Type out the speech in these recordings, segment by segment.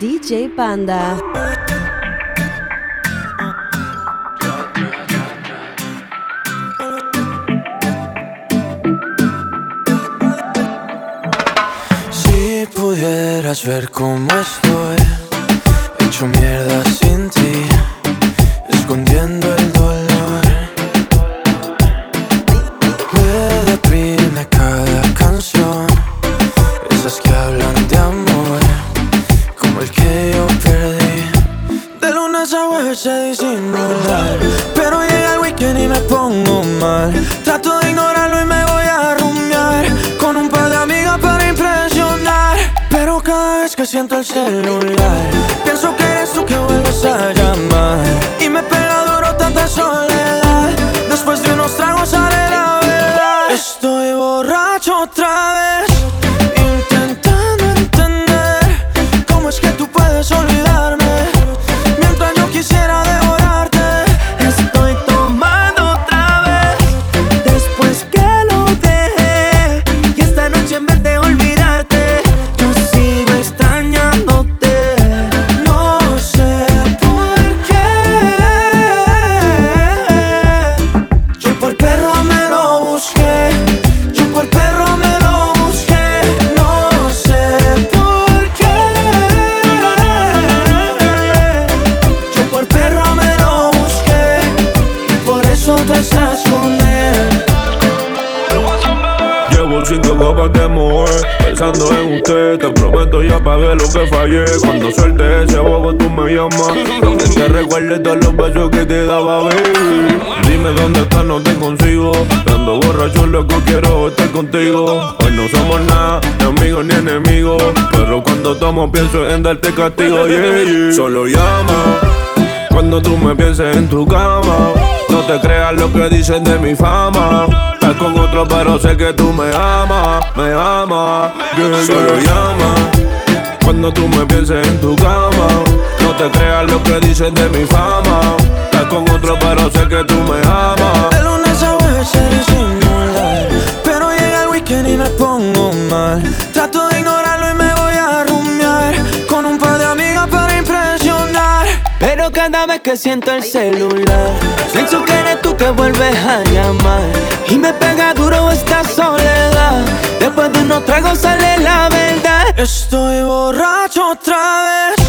DJ Panda. Si pudieras ver cómo estoy, hecho mierda como pienso en darte castigo, yeah, yeah. Solo llama cuando tú me pienses en tu cama. No te creas lo que dicen de mi fama. Estás con otro, pero sé que tú me amas, me amas. Yeah, Solo llama cuando tú me pienses en tu cama. No te creas lo que dicen de mi fama. Estás con otro, pero sé que tú me amas. Lunes a veces primera que siento el celular. Pienso que eres tú que vuelves a llamar. Y me pega duro esta soledad. Después de unos tragos sale la verdad. Estoy borracho otra vez.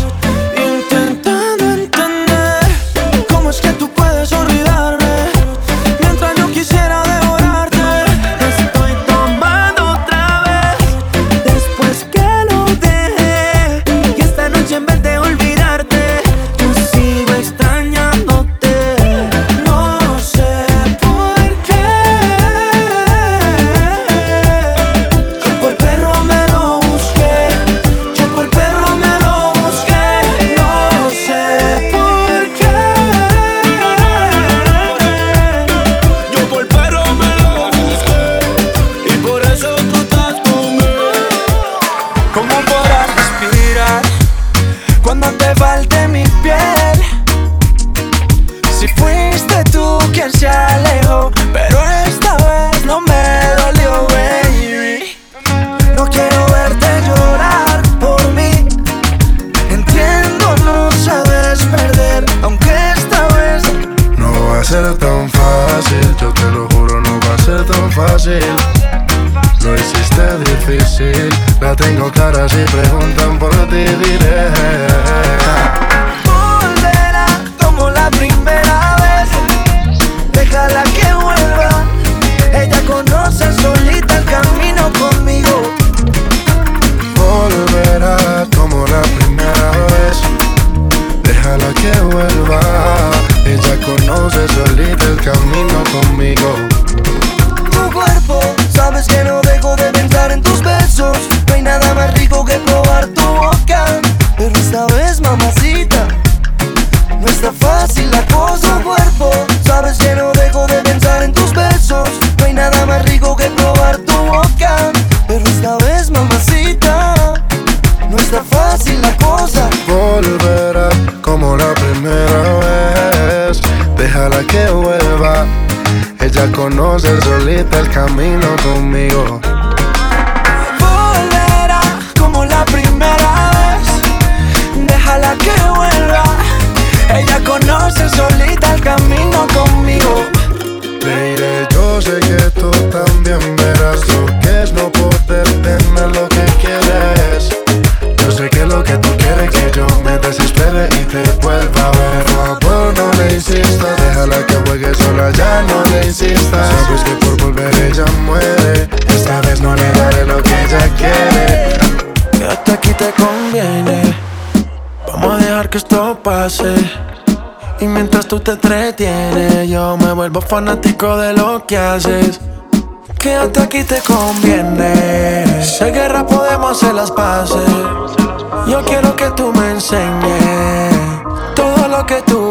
solita, conoce solita el camino conmigo. Volverá como la primera vez, déjala que vuelva. Ella conoce solita el camino conmigo. Mire, yo sé que tú Déjala que juegue sola, ya no le insistas Sabes que por volver ella muere Esta vez no le daré lo que ella quiere Que hasta aquí te conviene Vamos a dejar que esto pase y mientras tú te entretienes, yo me vuelvo fanático de lo que haces. Que hasta aquí te conviene. Si guerra, podemos hacer las paces. Yo quiero que tú me enseñes todo lo que tú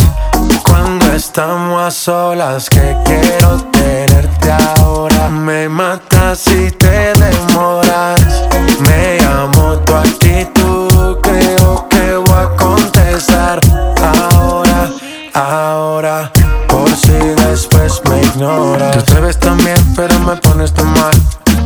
estamos a solas que quiero tenerte ahora. Me matas si te demoras. Me amo tu actitud, creo que voy a contestar ahora, ahora. Por si después me ignoras. Te ves tan bien, pero me pones tan mal.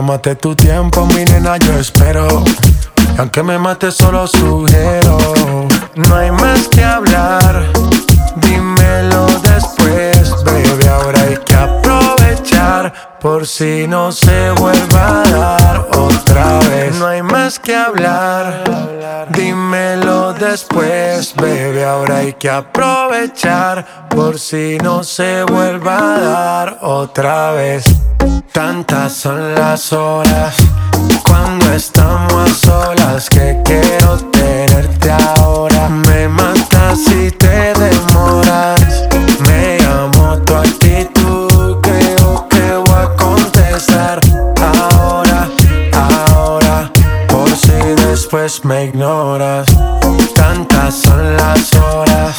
Tómate tu tiempo, mi nena, yo espero. Y aunque me mate solo sugiero No hay más que hablar Dímelo Por si no se vuelva a dar otra vez No hay más que hablar Dímelo después, baby Ahora hay que aprovechar Por si no se vuelva a dar otra vez Tantas son las horas cuando estamos a solas que quiero tenerte ahora. Me matas si te demoras. Me después me ignoras. Tantas son las horas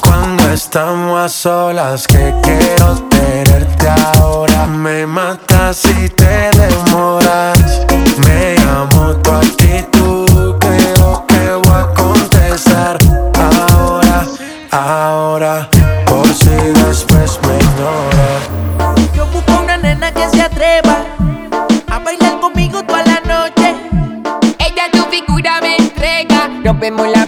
cuando estamos a solas que quiero tenerte ahora. Me matas si te demoras. Me amo tu Rompemos la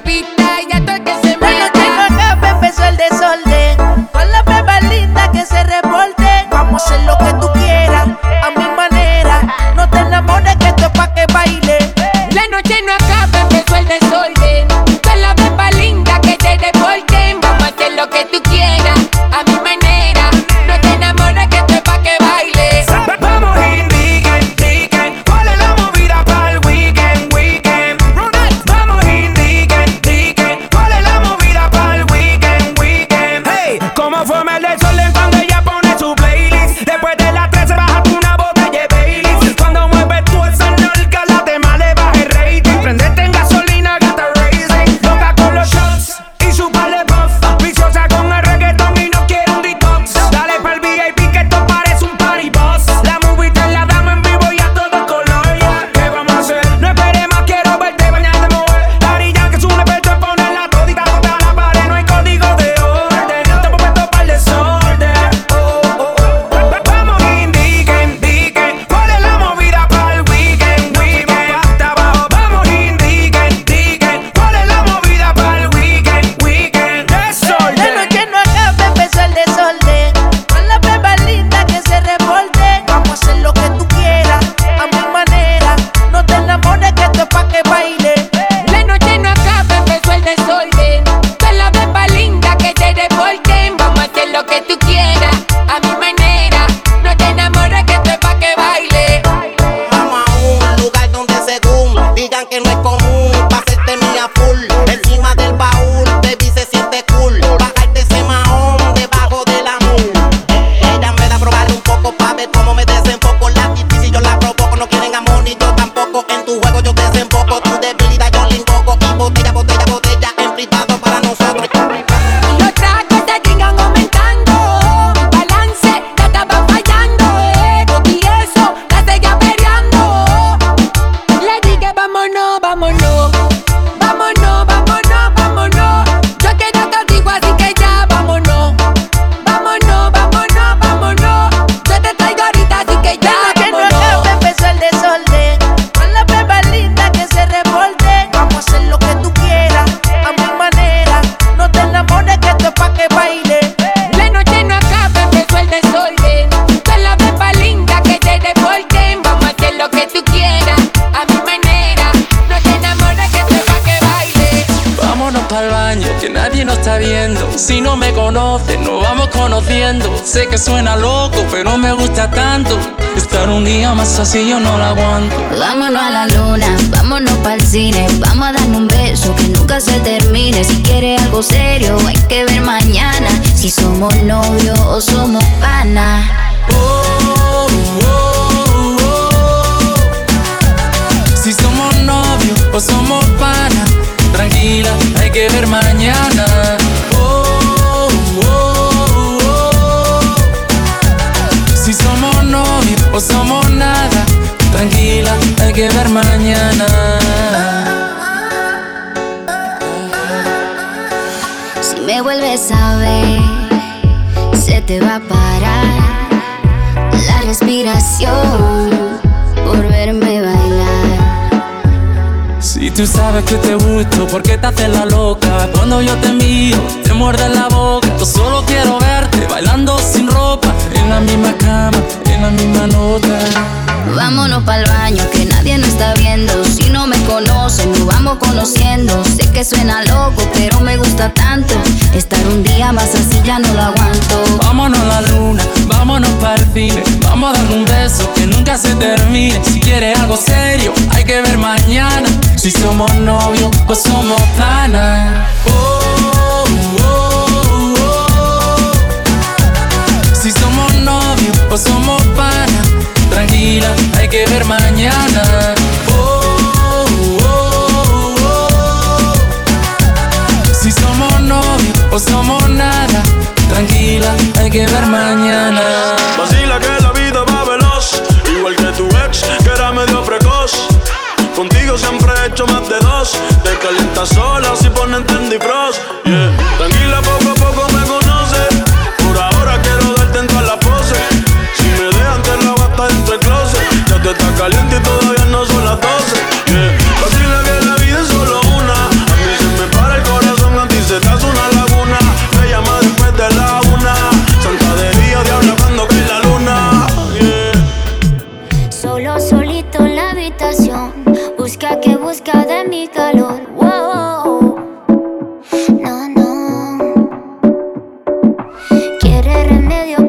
Estar un día más así yo no la aguanto. Vámonos a la luna, vámonos para el cine. Vamos a darnos un beso que nunca se termine. Si quieres algo serio, hay que ver mañana. Si somos novios o somos pana. Oh, oh, oh, si somos novios o somos pana. Tranquila, hay que ver mañana. O somos nada. Tranquila, hay que ver mañana. Si me vuelves a ver, se te va a parar la respiración por verme bailar. Si tú sabes que te gusto, ¿por qué te haces la loca? Cuando yo te miro, te muerde la boca. Yo solo quiero verte bailando sin ropa, en la misma cama la misma nota. Vámonos pa'l baño que nadie nos está viendo. Si no me conocen, nos vamos conociendo. Sé que suena loco, pero me gusta tanto. Estar un día más así ya no lo aguanto. Vámonos a la luna, vámonos para el cine. Vamos a dar un beso que nunca se termine. Si quieres algo serio, hay que ver mañana. Si somos novios, pues somos panas. Oh, oh, oh, si somos novios, pues somos Tranquila, hay que ver mañana. Oh, oh, si somos novios o somos nada. Tranquila, hay que ver mañana. Vacila que la vida va veloz, igual que tu ex, que era medio precoz. Contigo siempre he hecho más de dos. Te calientas sola si ponen Trendy Frost. le dio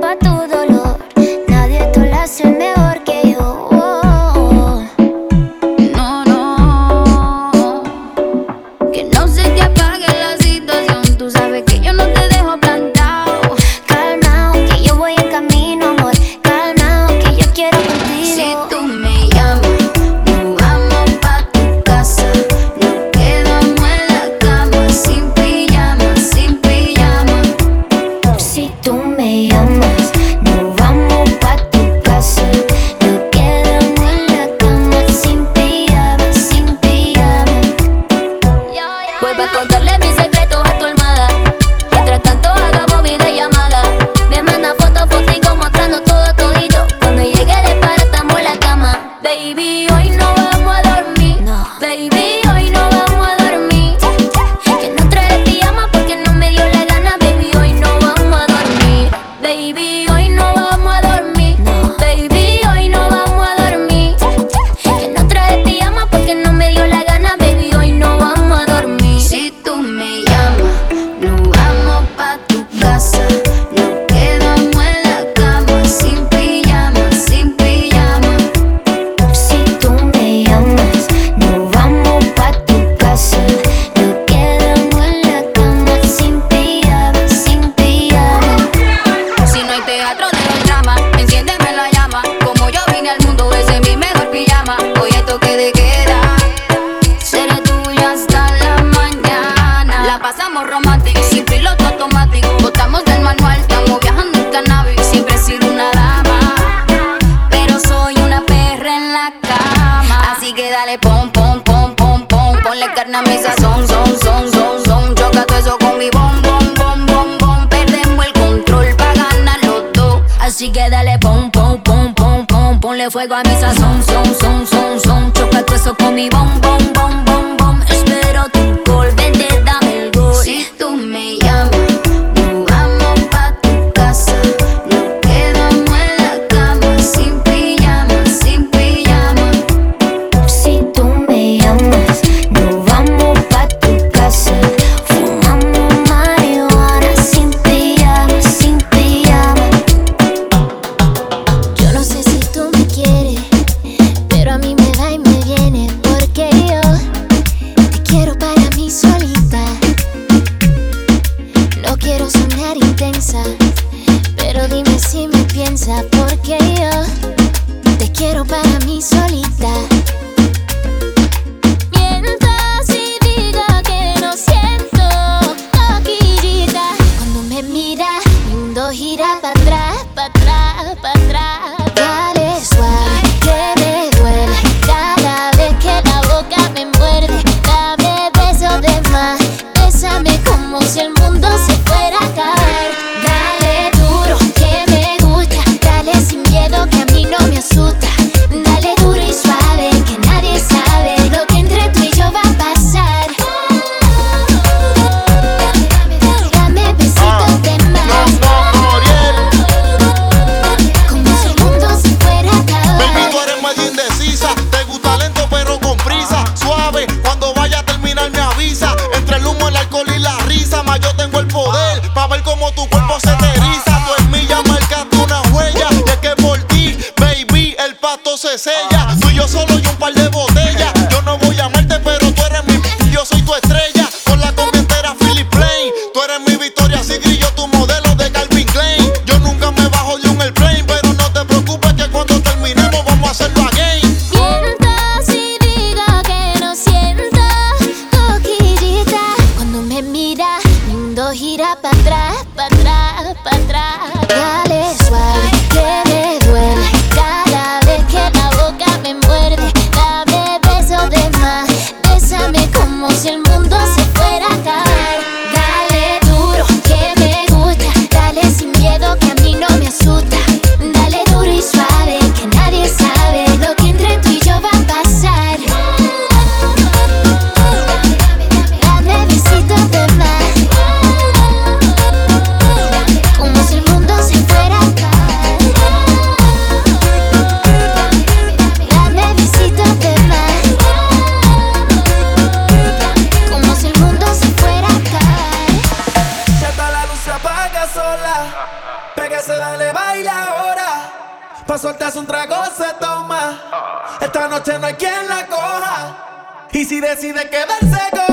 Y si decide quedarse conmigo,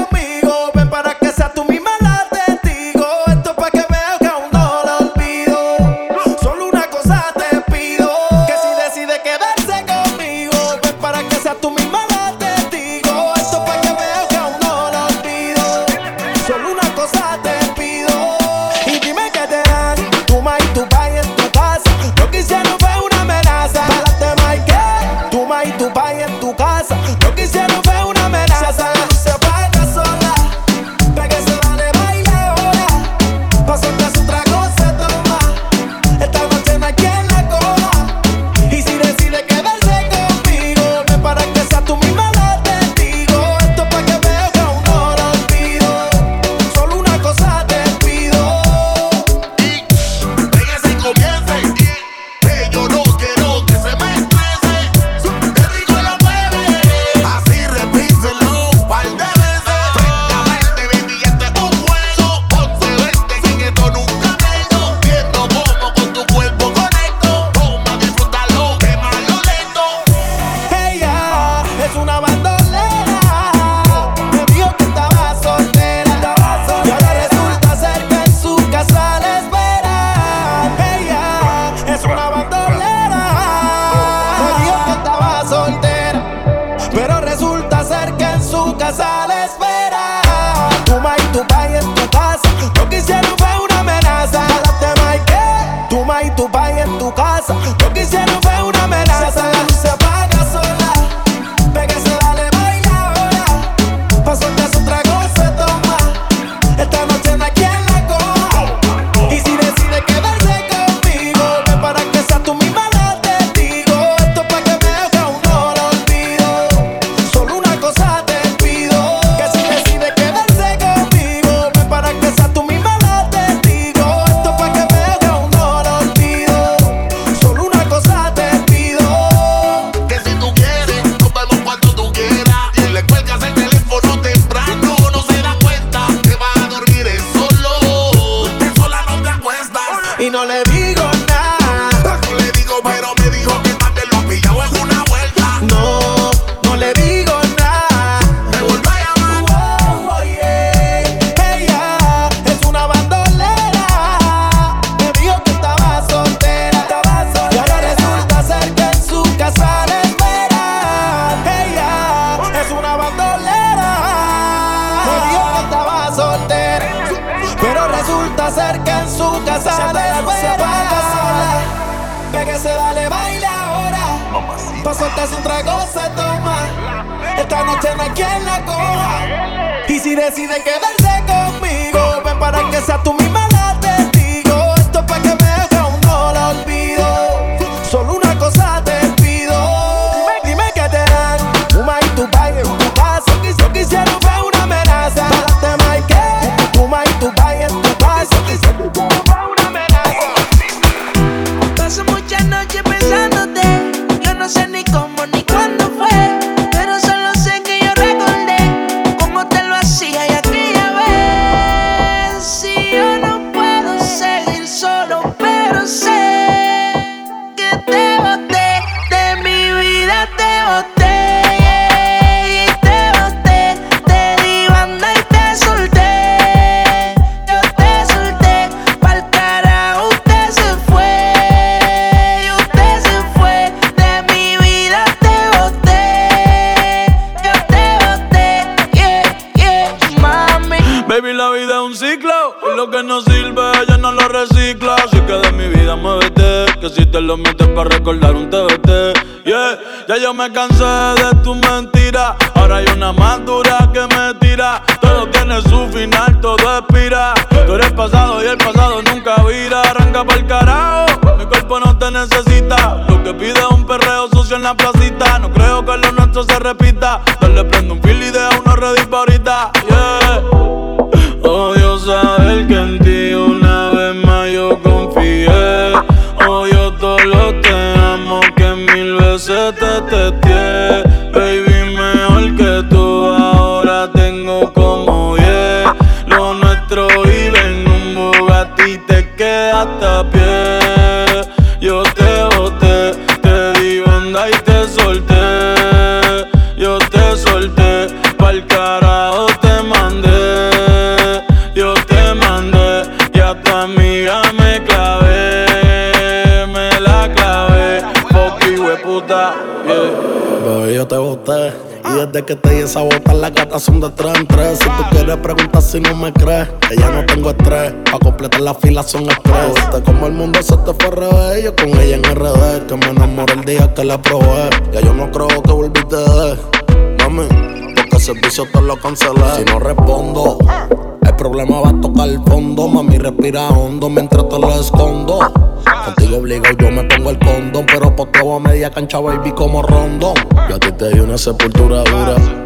de tres en tres. Si tú quieres preguntar si no me crees, que ya no tengo estrés. Pa' completar la fila son estrés. Viste como el mundo se te fue al revés. Yo con ella en RD, que me enamoré el día que la probé. Ya yo no creo que volviste de mami. Porque el servicio te lo cancelé. Si no respondo, el problema va a tocar el fondo. Mami, respira hondo mientras te lo escondo. Contigo obligado yo me pongo el condón, pero por todo a media cancha, baby, como rondón. Yo a ti te di una sepultura dura.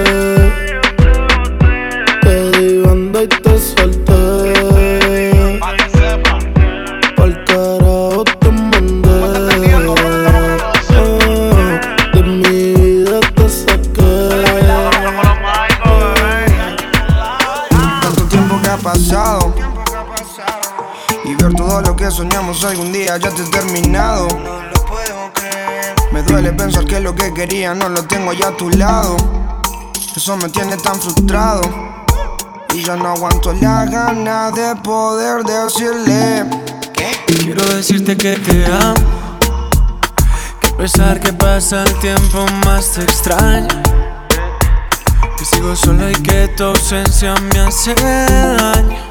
Soñamos algún día ya te he terminado Me duele pensar que lo que quería no lo tengo ya a tu lado Eso me tiene tan frustrado Y ya no aguanto la gana de poder decirle Quiero decirte que te amo. Que a pesar que pasa el tiempo más te extraño. Que sigo solo y que tu ausencia me hace daño.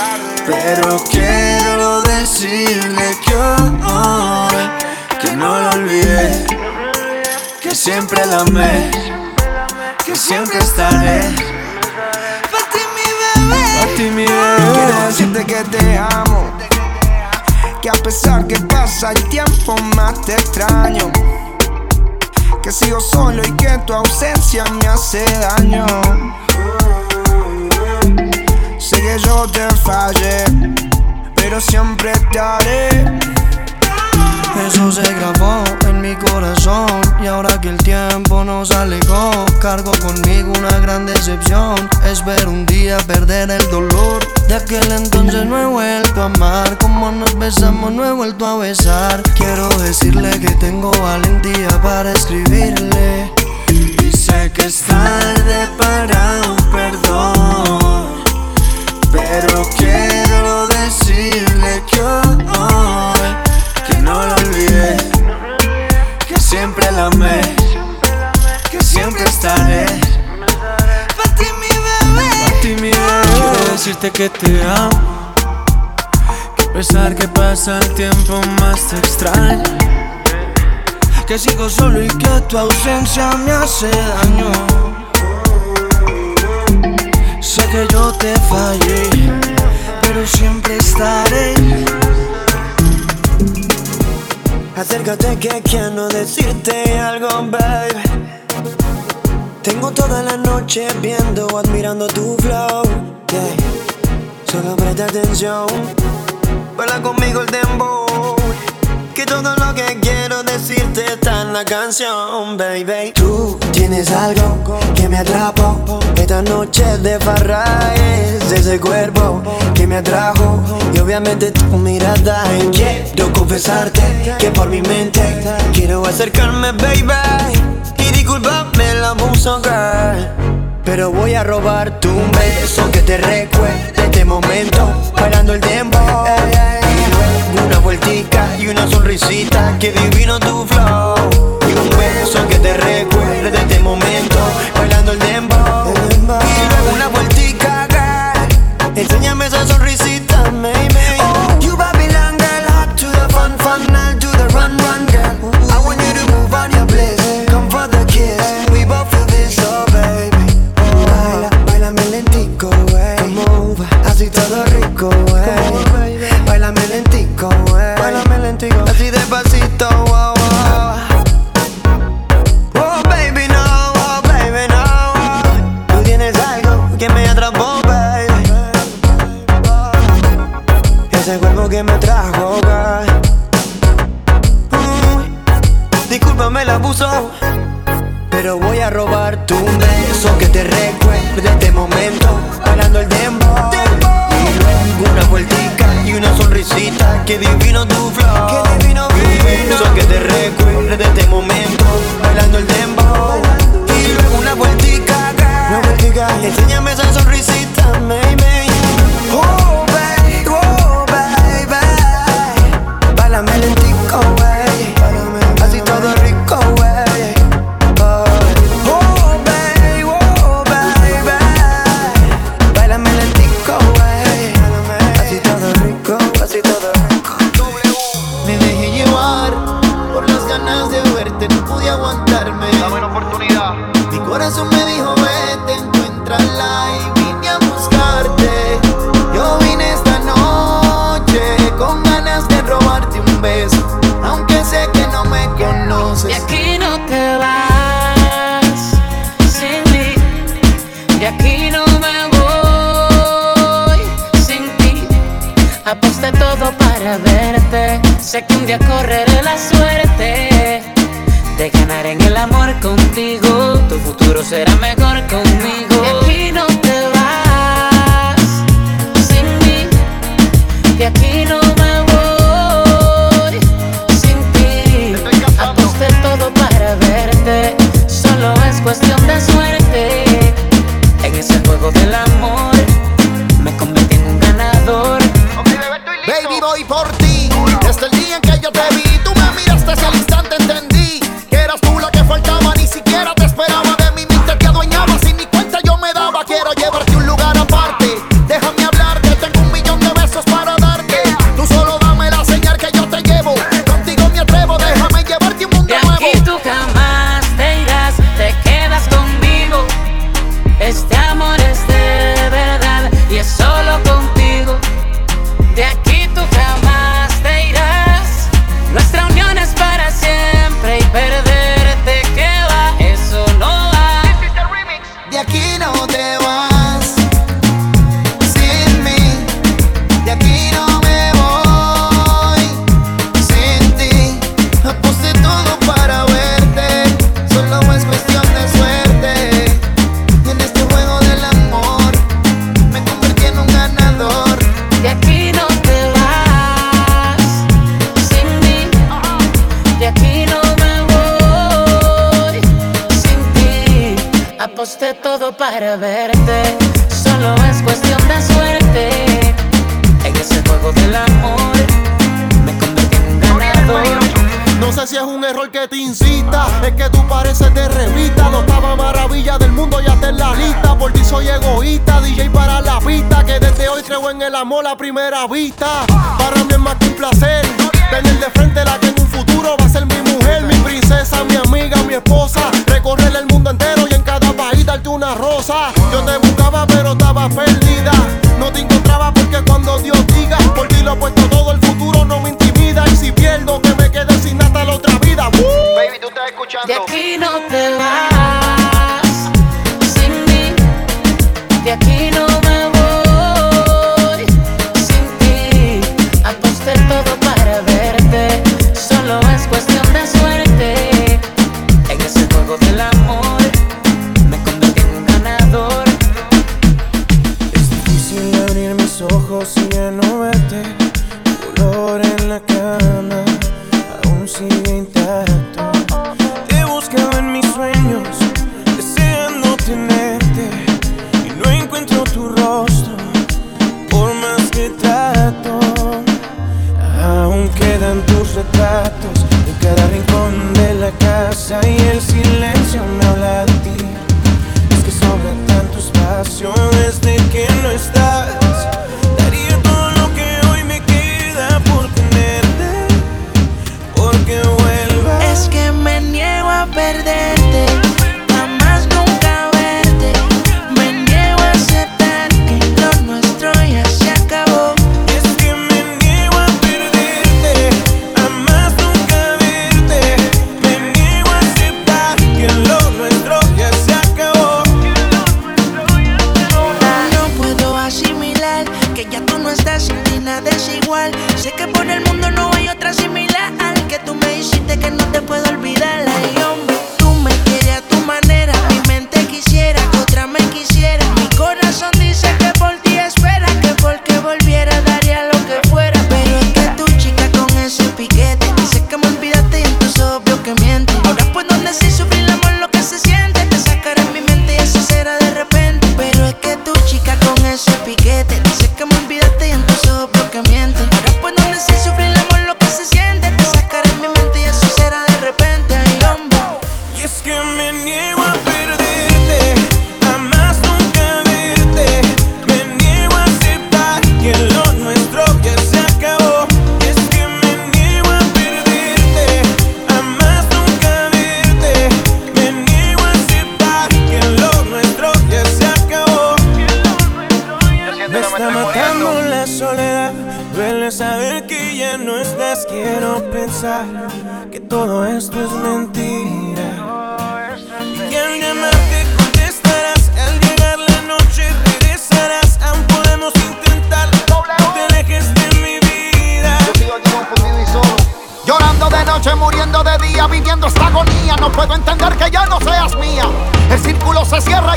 Tarde. Pero quiero decirle que hoy Que no lo olvidé Que siempre la amé Que siempre estaré Pa' ti mi bebé. A ti mi decirte que te amo. Que a pesar que pasa el tiempo más te extraño. Que sigo solo y que tu ausencia me hace daño. Sé que yo te fallé, pero siempre te haré. Eso se grabó en mi corazón y ahora que el tiempo nos alejó, cargo conmigo una gran decepción. Espero un día perder el dolor. De aquel entonces no he vuelto a amar, como nos besamos no he vuelto a besar. Quiero decirle que tengo valentía para escribirle. Y sé que es tarde para un perdón, pero quiero decirle que hoy que no lo olvidé, que siempre la amé, que siempre estaré. Pa' ti mi bebé, ti mi bebé. Quiero decirte que te amo. Que a pesar que pasa el tiempo más te extraño. Que sigo solo y que tu ausencia me hace daño. Sé que yo te fallé, pero siempre estaré. Acércate que quiero decirte algo, baby. Tengo toda la noche viendo, admirando tu flow. Yeah. Solo presta atención. Baila conmigo el dembow. Que todo lo que quiero decirte está en la canción, baby. Tú tienes algo que me atrapó. Esta noche de farra es ese cuerpo que me atrajo. Y obviamente tu mirada. Quiero confesarte que por mi mente quiero acercarme, baby. Y disculpame el abuso, girl. Pero voy a robarte un beso que te recuerde este momento Bailando el tiempo una vueltica y una sonrisita. Que divino tu flow. Y un beso que te recuerde este momento. Bailando el tiempo Y luego una vueltica, girl. Enséñame esa sonrisita, un día correré la suerte de ganar en el amor contigo. Tu futuro será mejor conmigo. De aquí no te vas sin mí. De aquí no me voy sin ti. Aposté todo para verte. Solo es cuestión de suerte. En ese juego del amor me convertí en un ganador. Baby, voy por Solo es cuestión de suerte. En ese juego del amor me convertí en ganador. No sé si es un error que te incita, es que tú pareces de revista. No estaba maravilla del mundo, ya te en la lista. Por ti soy egoísta, DJ para la pista. Que desde hoy creo en el amor a primera vista.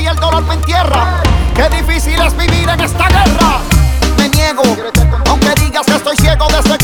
y el dolor me entierra. Qué difícil es vivir en esta guerra. Me niego, aunque digas que estoy ciego desde que este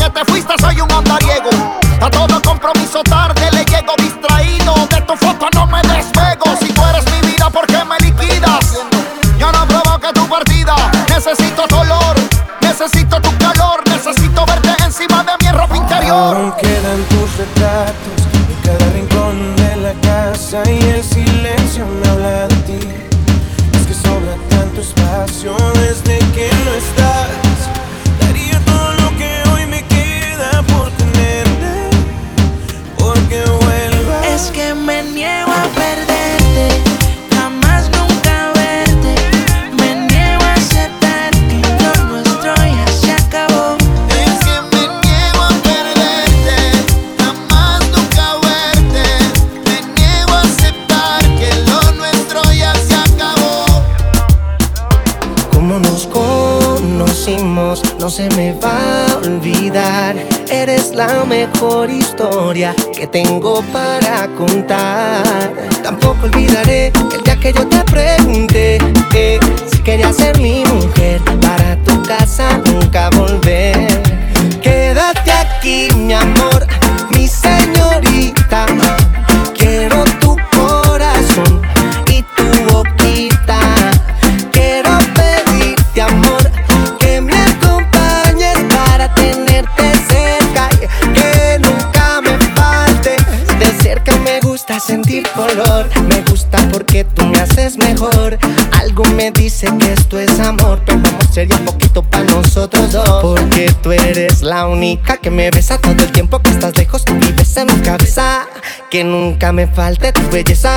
la única que me besa todo el tiempo que estás lejos. Tú vives en mi cabeza, que nunca me falte tu belleza.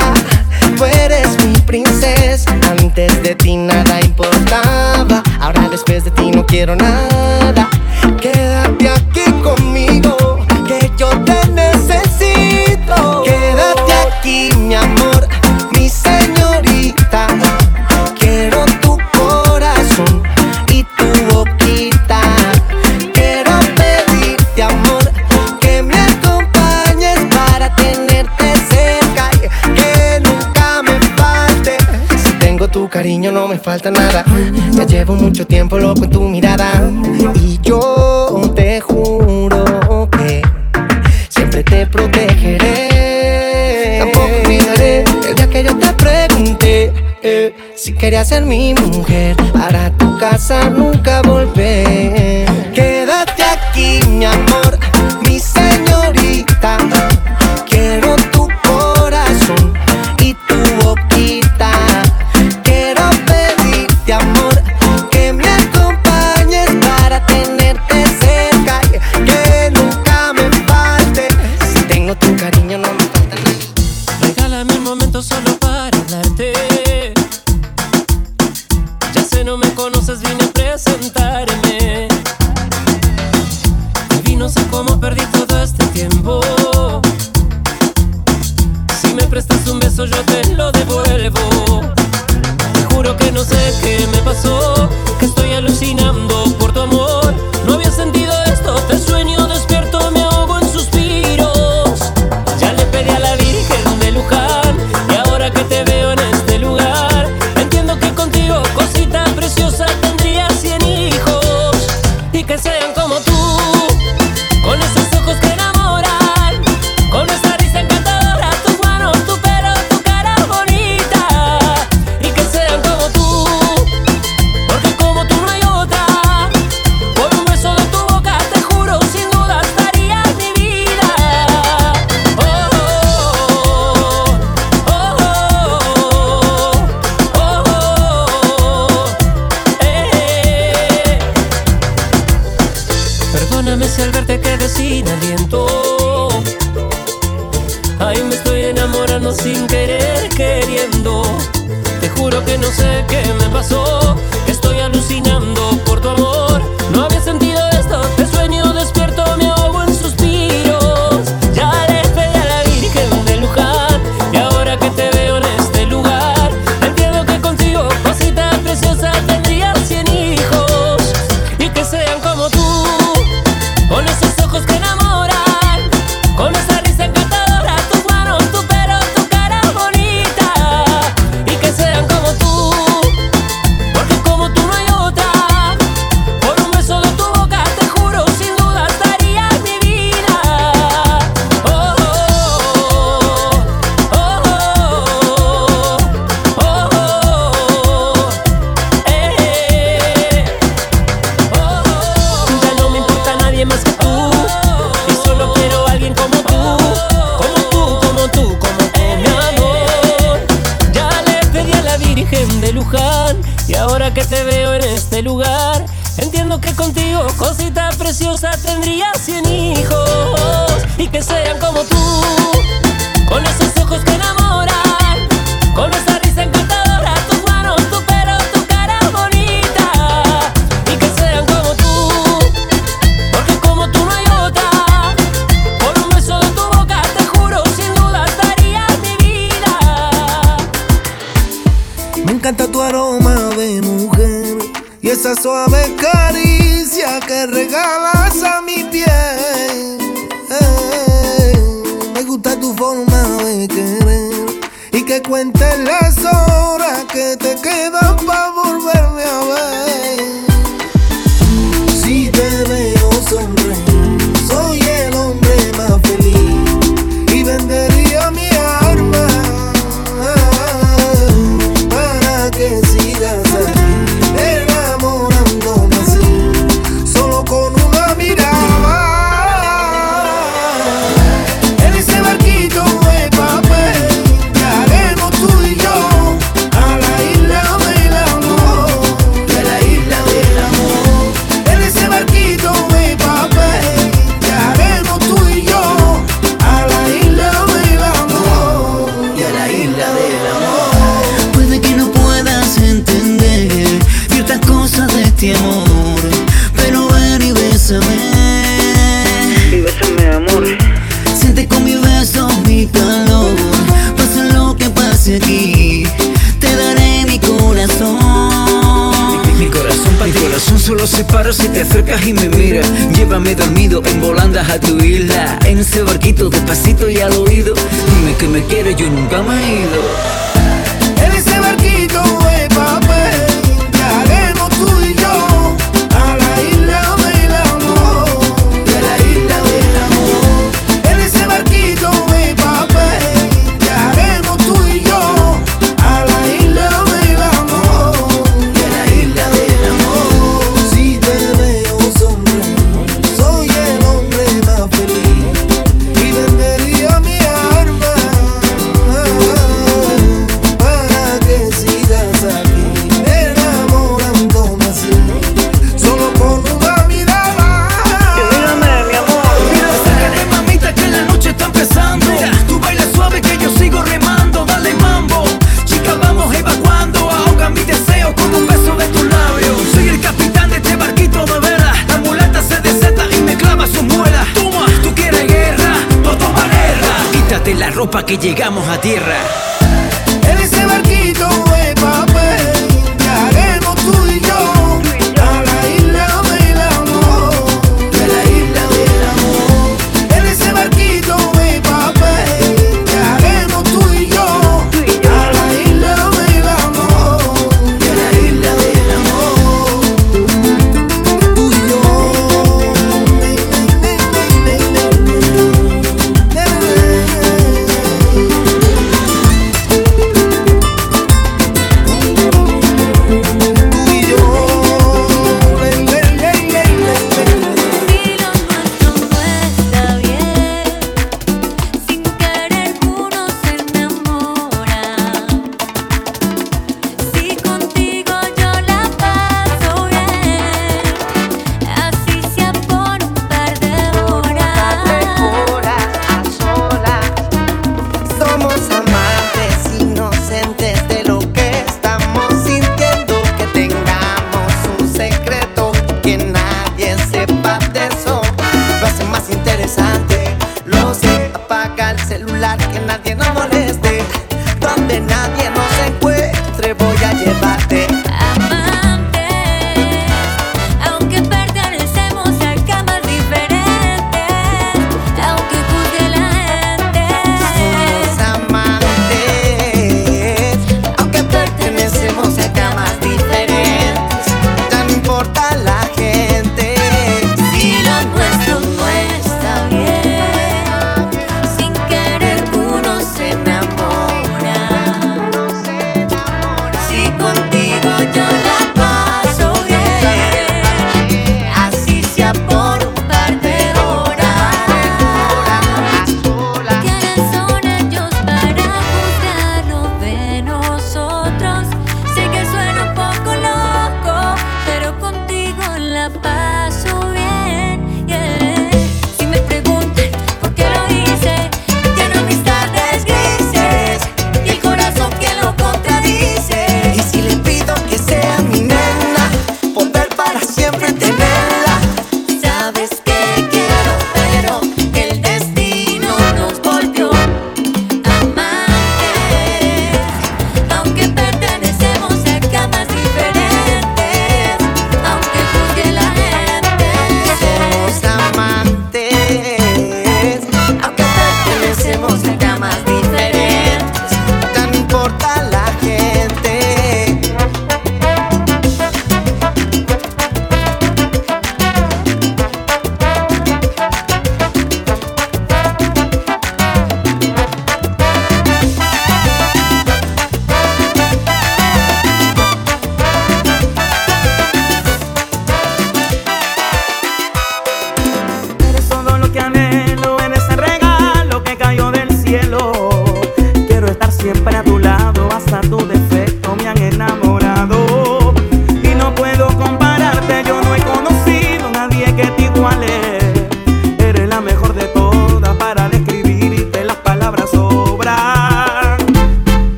Tú eres mi princesa, antes de ti nada importaba. Ahora después de ti no quiero nada. Quédate aquí no me falta nada. Ya llevo mucho tiempo loco en tu mirada. Y yo te juro que siempre te protegeré. Tampoco olvidaré el día que yo te pregunté eh, si querías ser mi mujer. Para tu casa nunca volver. Pero ven y bésame. Y bésame, amor. Siente con mi beso mi calor. Pase lo que pase aquí, te daré mi corazón. Mi, corazón mi corazón solo se para si te acercas y me miras. Llévame dormido en volandas a tu isla. En ese barquito despacito y al oído. Dime que me quieres, yo nunca me he ido. En ese barquito, Quítate la ropa que llegamos a tierra.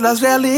las realidades.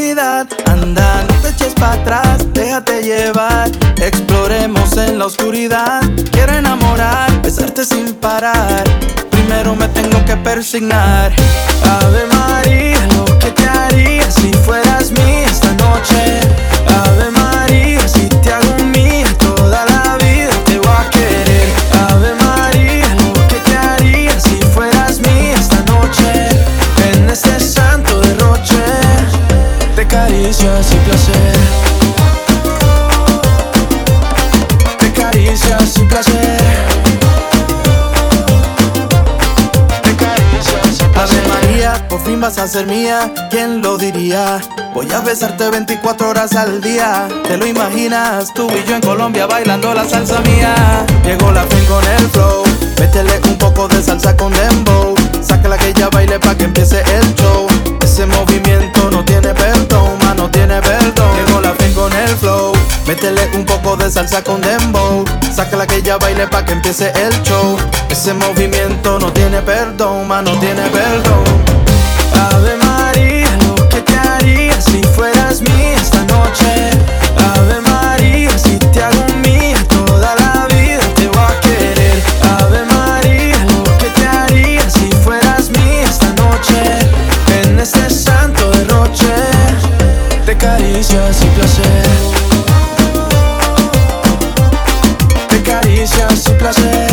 a besarte 24 horas al día. Te lo imaginas, tú y yo en Colombia bailando la salsa mía. Llegó la fin con el flow, métele un poco de salsa con dembow. Sácala que ella baile pa' que empiece el show. Ese movimiento no tiene perdón, ma, no tiene perdón. Llegó la fin con el flow, métele un poco de salsa con dembow. Sácala que ella baile pa' que empiece el show. Ese movimiento no tiene perdón, ma, no tiene perdón. Además, Ave María si te hago mía toda la vida te voy a querer. Ave María lo que haría si fueras mía esta noche. En este santo de noche te caricias y placer. Te caricias y placer.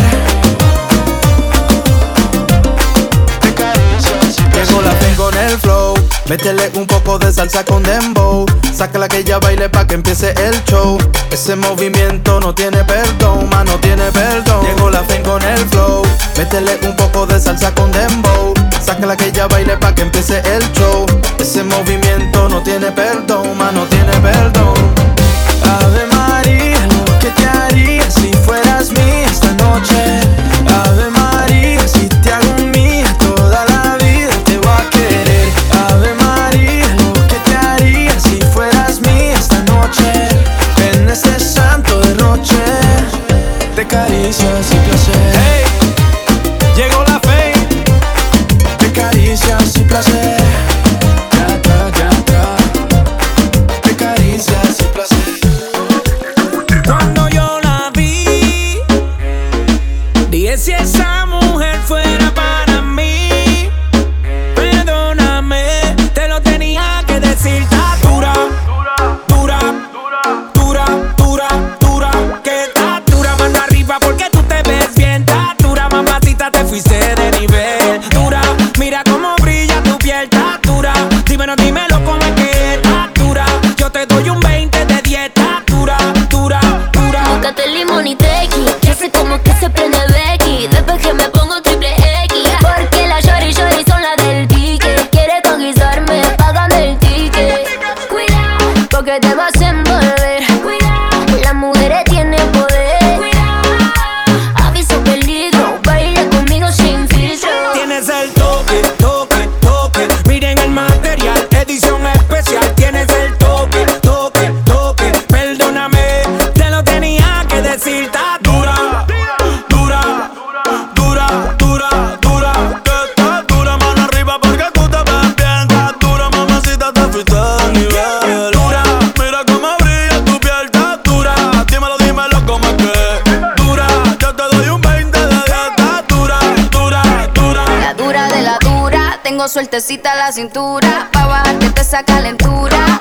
Métele un poco de salsa con dembow. Sácala que ya baile pa' que empiece el show. Ese movimiento no tiene perdón, mano tiene perdón. Llegó la fin con el flow. Métele un poco de salsa con dembow. Sácala que ya baile pa' que empiece el show. Ese movimiento no tiene perdón, mano, tiene perdón. Ave María, lo que te haría si fueras mía esta noche. Ave María. Porque te vas en sueltecita la cintura, pa' bajarte esa calentura.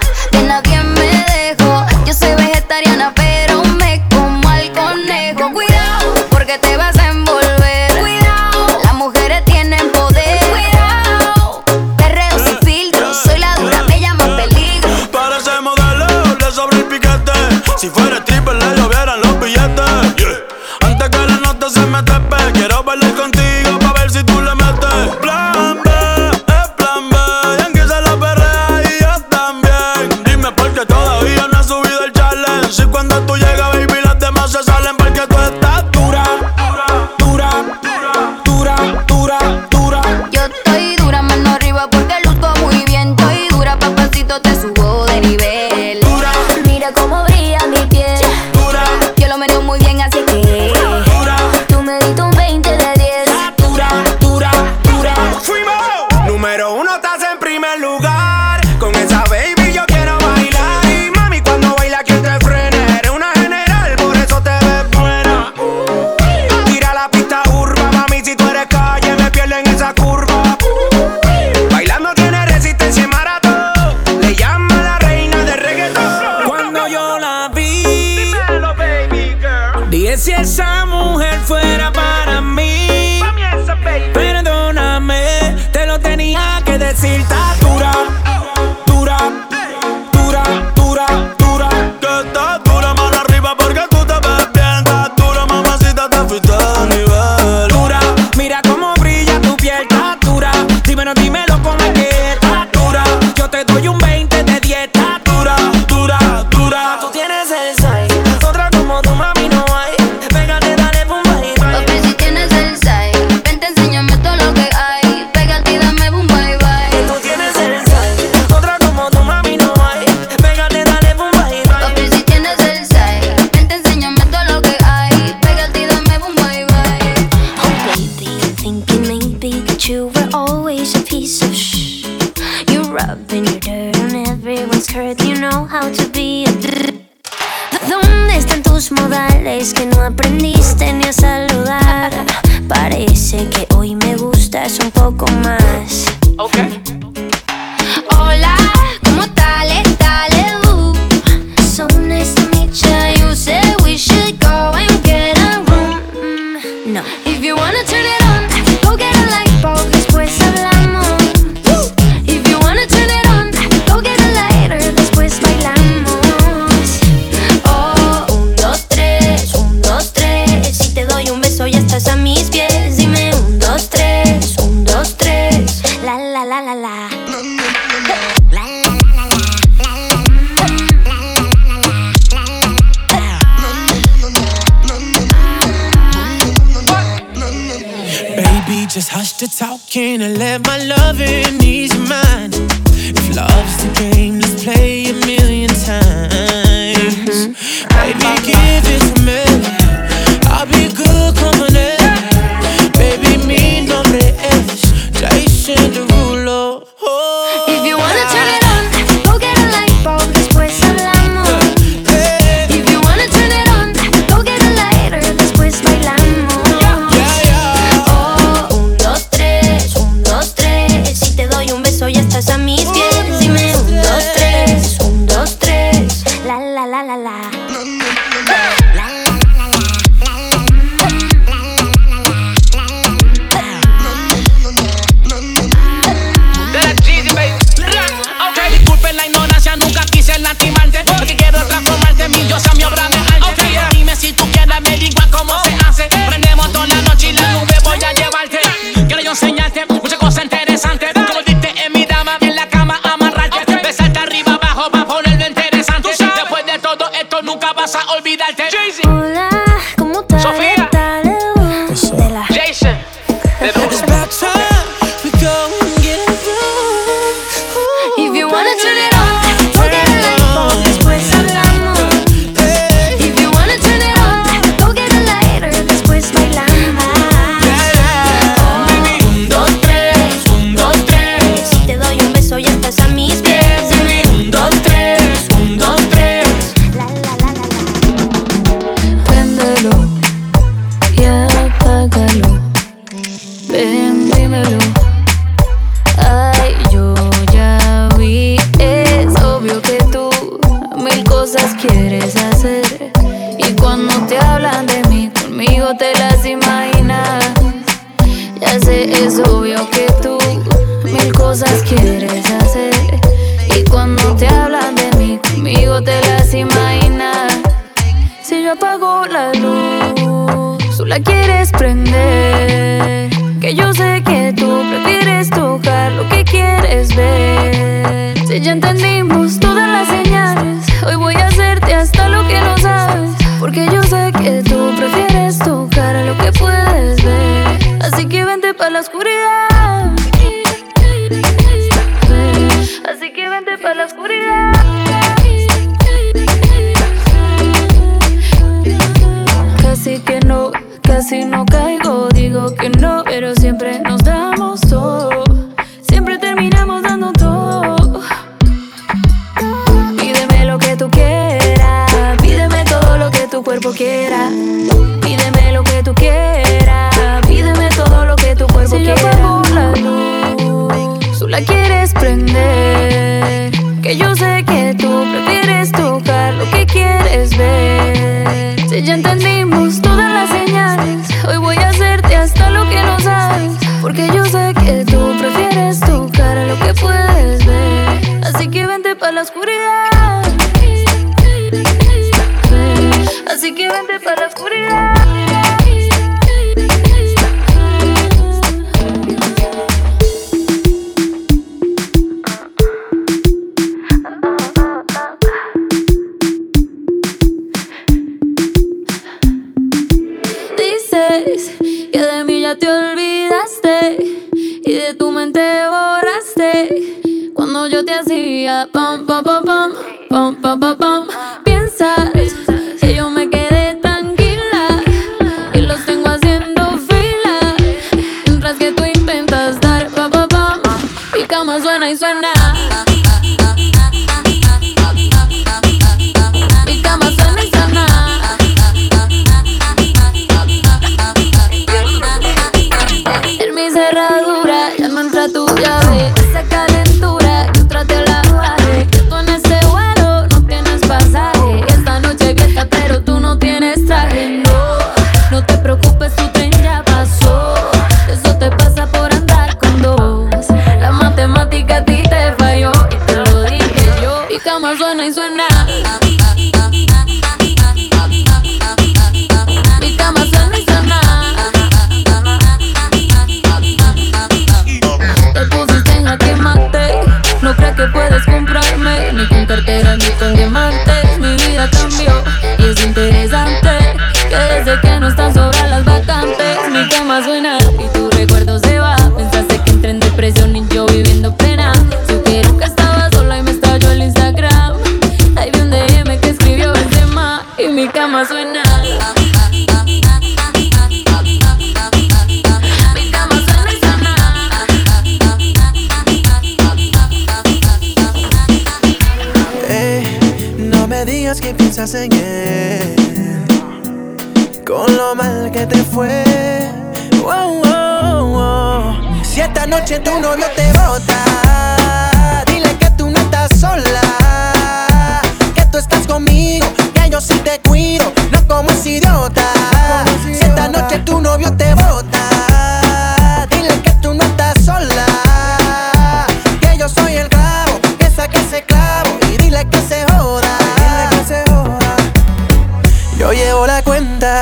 pero dímelo con aquella estatura. Yo te doy un beso. mi mente para la oscuridad.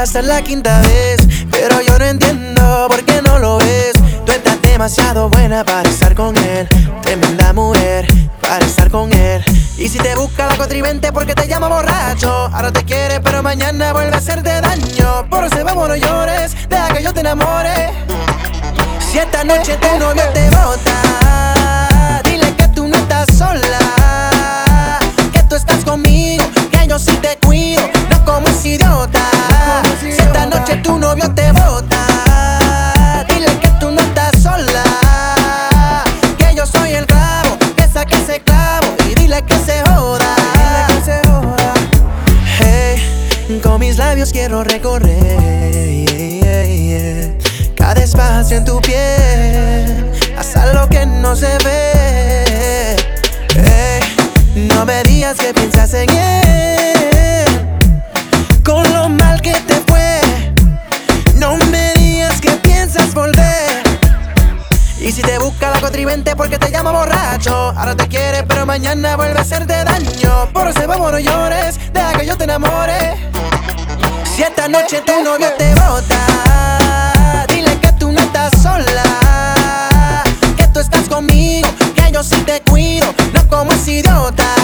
Hasta la quinta vez, pero yo no entiendo por qué no lo ves. Tú estás demasiado buena para estar con él, tremenda mujer para estar con él. Y si te busca la contribente porque te llama borracho, ahora te quiere pero mañana vuelve a hacerte daño. Por ese vamos no llores, deja que yo te enamore. Si esta noche tu novio te bota, dile que tú no estás sola, que tú estás conmigo, que yo sí te cuido, no como ese idiota. Si esta noche tu novio te bota, dile que tú no estás sola, que yo soy el clavo, que saque ese clavo y. Dile que se joda. Hey, con mis labios quiero recorrer cada espacio en tu piel, hasta lo que no se ve. Hey, no me digas que piensas en él, porque te llama borracho, ahora te quiere pero mañana vuelve a hacerte daño. Por ese vamos no llores, deja que yo te enamore. Si esta noche tu novio te bota, dile que tú no estás sola, que tú estás conmigo, que yo sí te cuido, no como ese idiota.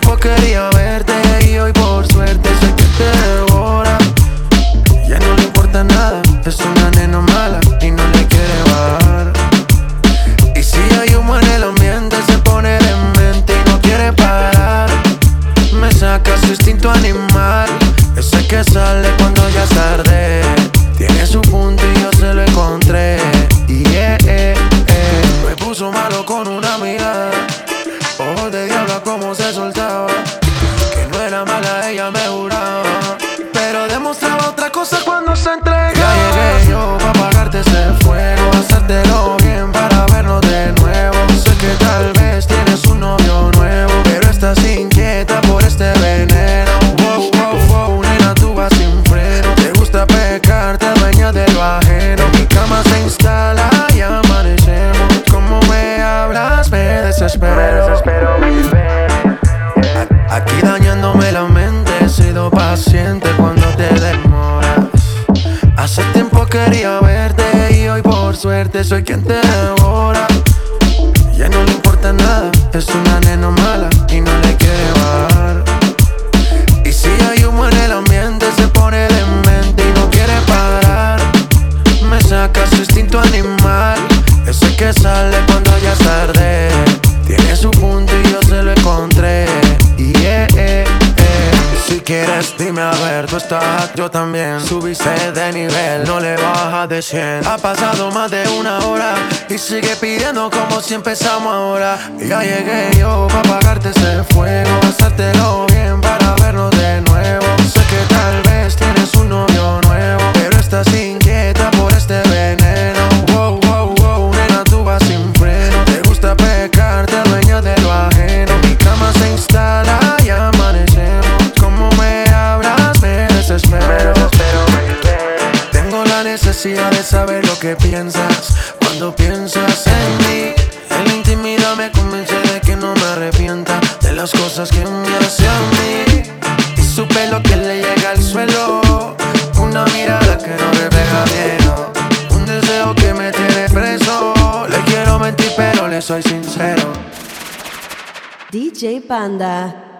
quería verte y hoy por suerte sé que te devora. Ya no le importa nada, sigue pidiendo como si empezamos ahora. Ya llegué yo para apagarte ese fuego, DJ Panda.